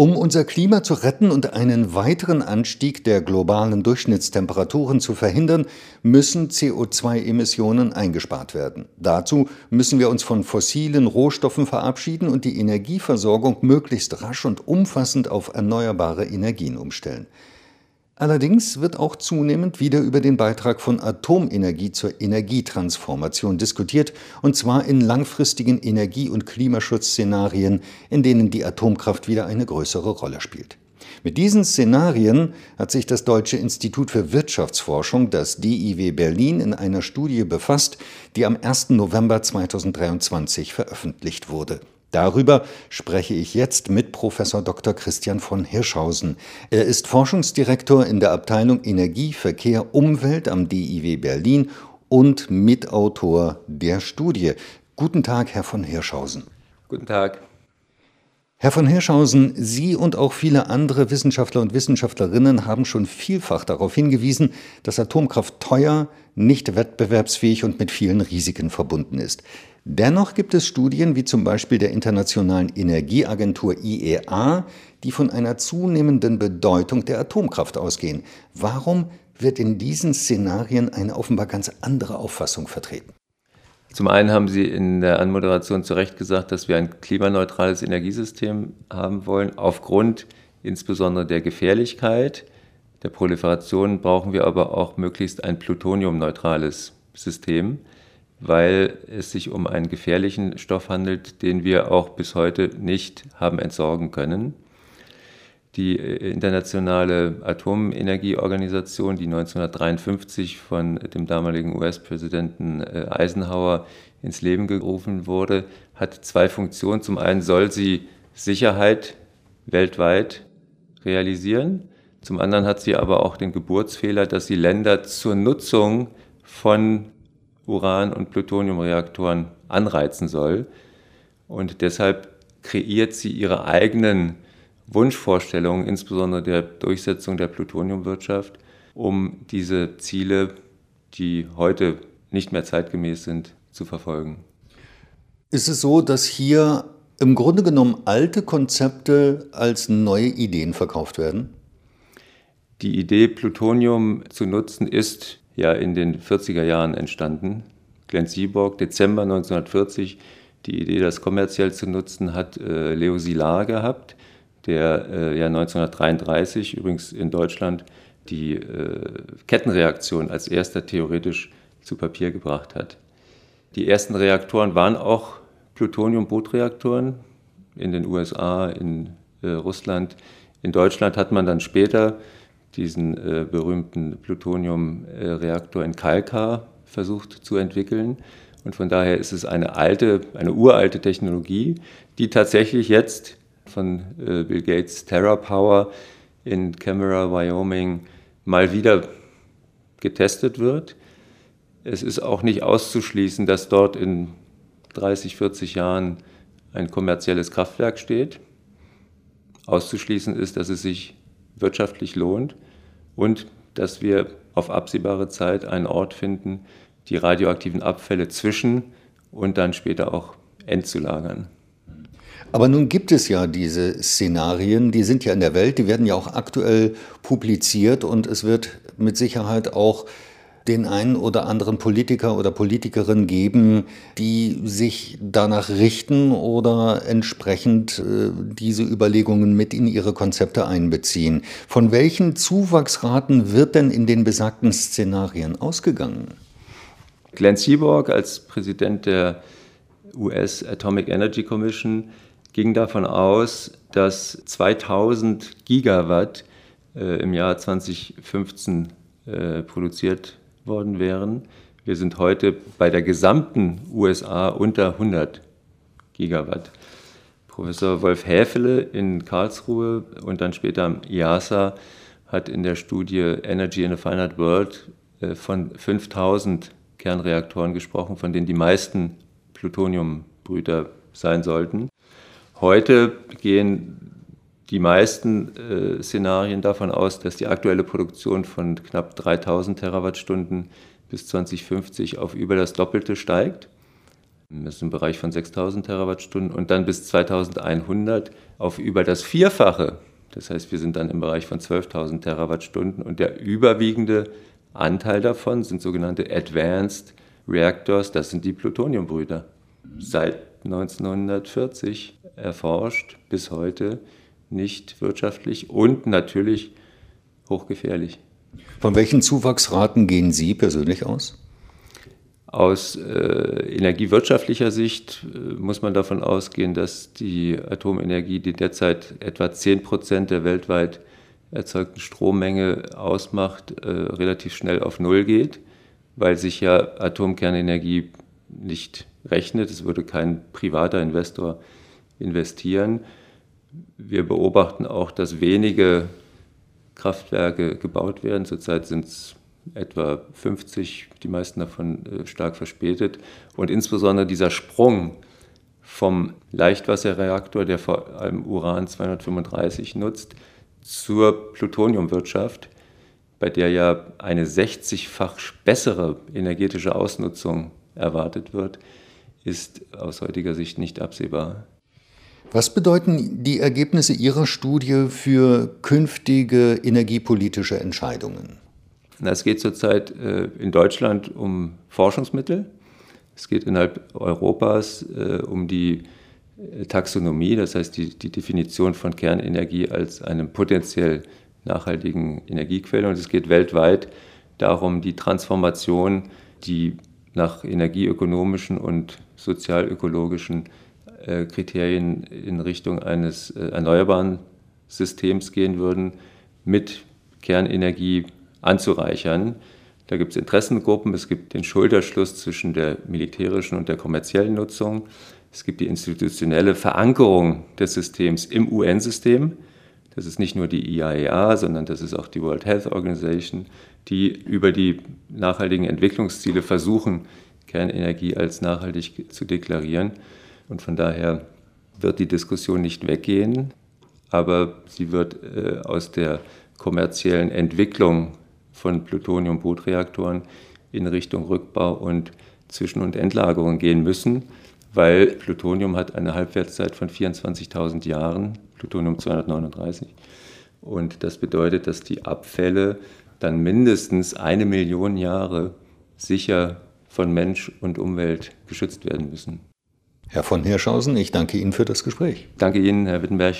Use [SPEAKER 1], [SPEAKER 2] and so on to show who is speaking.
[SPEAKER 1] Um unser Klima zu retten und einen weiteren Anstieg der globalen Durchschnittstemperaturen zu verhindern, müssen CO2-Emissionen eingespart werden. Dazu müssen wir uns von fossilen Rohstoffen verabschieden und die Energieversorgung möglichst rasch und umfassend auf erneuerbare Energien umstellen. Allerdings wird auch zunehmend wieder über den Beitrag von Atomenergie zur Energietransformation diskutiert, und zwar in langfristigen Energie- und Klimaschutzszenarien, in denen die Atomkraft wieder eine größere Rolle spielt. Mit diesen Szenarien hat sich das Deutsche Institut für Wirtschaftsforschung, das DIW Berlin, in einer Studie befasst, die am 1. November 2023 veröffentlicht wurde. Darüber spreche ich jetzt mit Professor Dr. Christian von Hirschhausen. Er ist Forschungsdirektor in der Abteilung Energie, Verkehr, Umwelt am DIW Berlin und Mitautor der Studie. Guten Tag, Herr von Hirschhausen.
[SPEAKER 2] Guten Tag.
[SPEAKER 1] Herr von Hirschhausen, Sie und auch viele andere Wissenschaftler und Wissenschaftlerinnen haben schon vielfach darauf hingewiesen, dass Atomkraft teuer, nicht wettbewerbsfähig und mit vielen Risiken verbunden ist. Dennoch gibt es Studien wie zum Beispiel der Internationalen Energieagentur IEA, die von einer zunehmenden Bedeutung der Atomkraft ausgehen. Warum wird in diesen Szenarien eine offenbar ganz andere Auffassung vertreten?
[SPEAKER 2] Zum einen haben Sie in der Anmoderation zu Recht gesagt, dass wir ein klimaneutrales Energiesystem haben wollen. Aufgrund insbesondere der Gefährlichkeit der Proliferation brauchen wir aber auch möglichst ein plutoniumneutrales System weil es sich um einen gefährlichen Stoff handelt, den wir auch bis heute nicht haben entsorgen können. Die äh, Internationale Atomenergieorganisation, die 1953 von dem damaligen US-Präsidenten äh, Eisenhower ins Leben gerufen wurde, hat zwei Funktionen. Zum einen soll sie Sicherheit weltweit realisieren. Zum anderen hat sie aber auch den Geburtsfehler, dass sie Länder zur Nutzung von Uran- und Plutoniumreaktoren anreizen soll. Und deshalb kreiert sie ihre eigenen Wunschvorstellungen, insbesondere der Durchsetzung der Plutoniumwirtschaft, um diese Ziele, die heute nicht mehr zeitgemäß sind, zu verfolgen.
[SPEAKER 1] Ist es so, dass hier im Grunde genommen alte Konzepte als neue Ideen verkauft werden?
[SPEAKER 2] Die Idee, Plutonium zu nutzen, ist ja in den 40er Jahren entstanden. Glenn Seaborg, Dezember 1940, die Idee, das kommerziell zu nutzen, hat äh, Leo Szilard gehabt, der äh, ja 1933 übrigens in Deutschland die äh, Kettenreaktion als erster theoretisch zu Papier gebracht hat. Die ersten Reaktoren waren auch Plutonium-Bootreaktoren in den USA, in äh, Russland. In Deutschland hat man dann später diesen äh, berühmten Plutoniumreaktor in Kalkar versucht zu entwickeln. Und von daher ist es eine alte, eine uralte Technologie, die tatsächlich jetzt von äh, Bill Gates TerraPower in Camera, Wyoming mal wieder getestet wird. Es ist auch nicht auszuschließen, dass dort in 30, 40 Jahren ein kommerzielles Kraftwerk steht. Auszuschließen ist, dass es sich wirtschaftlich lohnt und dass wir auf absehbare Zeit einen Ort finden, die radioaktiven Abfälle zwischen und dann später auch entzulagern.
[SPEAKER 1] Aber nun gibt es ja diese Szenarien, die sind ja in der Welt, die werden ja auch aktuell publiziert und es wird mit Sicherheit auch den einen oder anderen Politiker oder Politikerin geben, die sich danach richten oder entsprechend äh, diese Überlegungen mit in ihre Konzepte einbeziehen. Von welchen Zuwachsraten wird denn in den besagten Szenarien ausgegangen?
[SPEAKER 2] Glenn Seaborg als Präsident der US Atomic Energy Commission ging davon aus, dass 2000 Gigawatt äh, im Jahr 2015 äh, produziert worden wären. Wir sind heute bei der gesamten USA unter 100 Gigawatt. Professor Wolf Häfele in Karlsruhe und dann später am IASA hat in der Studie Energy in a Finite World äh, von 5000 Kernreaktoren gesprochen, von denen die meisten Plutoniumbrüter sein sollten. Heute gehen die meisten äh, Szenarien davon aus, dass die aktuelle Produktion von knapp 3000 Terawattstunden bis 2050 auf über das Doppelte steigt. Das ist im Bereich von 6000 Terawattstunden und dann bis 2100 auf über das Vierfache. Das heißt, wir sind dann im Bereich von 12.000 Terawattstunden und der überwiegende Anteil davon sind sogenannte Advanced Reactors, das sind die Plutoniumbrüder. Seit 1940 erforscht bis heute nicht wirtschaftlich und natürlich hochgefährlich.
[SPEAKER 1] Von welchen Zuwachsraten gehen Sie persönlich aus?
[SPEAKER 2] Aus äh, energiewirtschaftlicher Sicht äh, muss man davon ausgehen, dass die Atomenergie, die derzeit etwa 10 Prozent der weltweit erzeugten Strommenge ausmacht, äh, relativ schnell auf Null geht, weil sich ja Atomkernenergie nicht rechnet. Es würde kein privater Investor investieren. Wir beobachten auch, dass wenige Kraftwerke gebaut werden. Zurzeit sind es etwa 50, die meisten davon äh, stark verspätet. Und insbesondere dieser Sprung vom Leichtwasserreaktor, der vor allem Uran 235 nutzt, zur Plutoniumwirtschaft, bei der ja eine 60-fach bessere energetische Ausnutzung erwartet wird, ist aus heutiger Sicht nicht absehbar.
[SPEAKER 1] Was bedeuten die Ergebnisse Ihrer Studie für künftige energiepolitische Entscheidungen?
[SPEAKER 2] Es geht zurzeit äh, in Deutschland um Forschungsmittel. Es geht innerhalb Europas äh, um die äh, Taxonomie, das heißt die, die Definition von Kernenergie als einem potenziell nachhaltigen Energiequelle. Und es geht weltweit darum, die Transformation, die nach energieökonomischen und sozialökologischen Kriterien in Richtung eines erneuerbaren Systems gehen würden, mit Kernenergie anzureichern. Da gibt es Interessengruppen, es gibt den Schulterschluss zwischen der militärischen und der kommerziellen Nutzung, es gibt die institutionelle Verankerung des Systems im UN-System. Das ist nicht nur die IAEA, sondern das ist auch die World Health Organization, die über die nachhaltigen Entwicklungsziele versuchen, Kernenergie als nachhaltig zu deklarieren. Und von daher wird die Diskussion nicht weggehen, aber sie wird äh, aus der kommerziellen Entwicklung von Plutonium-Bootreaktoren in Richtung Rückbau und Zwischen- und Endlagerung gehen müssen, weil Plutonium hat eine Halbwertszeit von 24.000 Jahren, Plutonium 239. Und das bedeutet, dass die Abfälle dann mindestens eine Million Jahre sicher von Mensch und Umwelt geschützt werden müssen.
[SPEAKER 1] Herr von Hirschhausen, ich danke Ihnen für das Gespräch.
[SPEAKER 2] Danke Ihnen, Herr Wittenberg.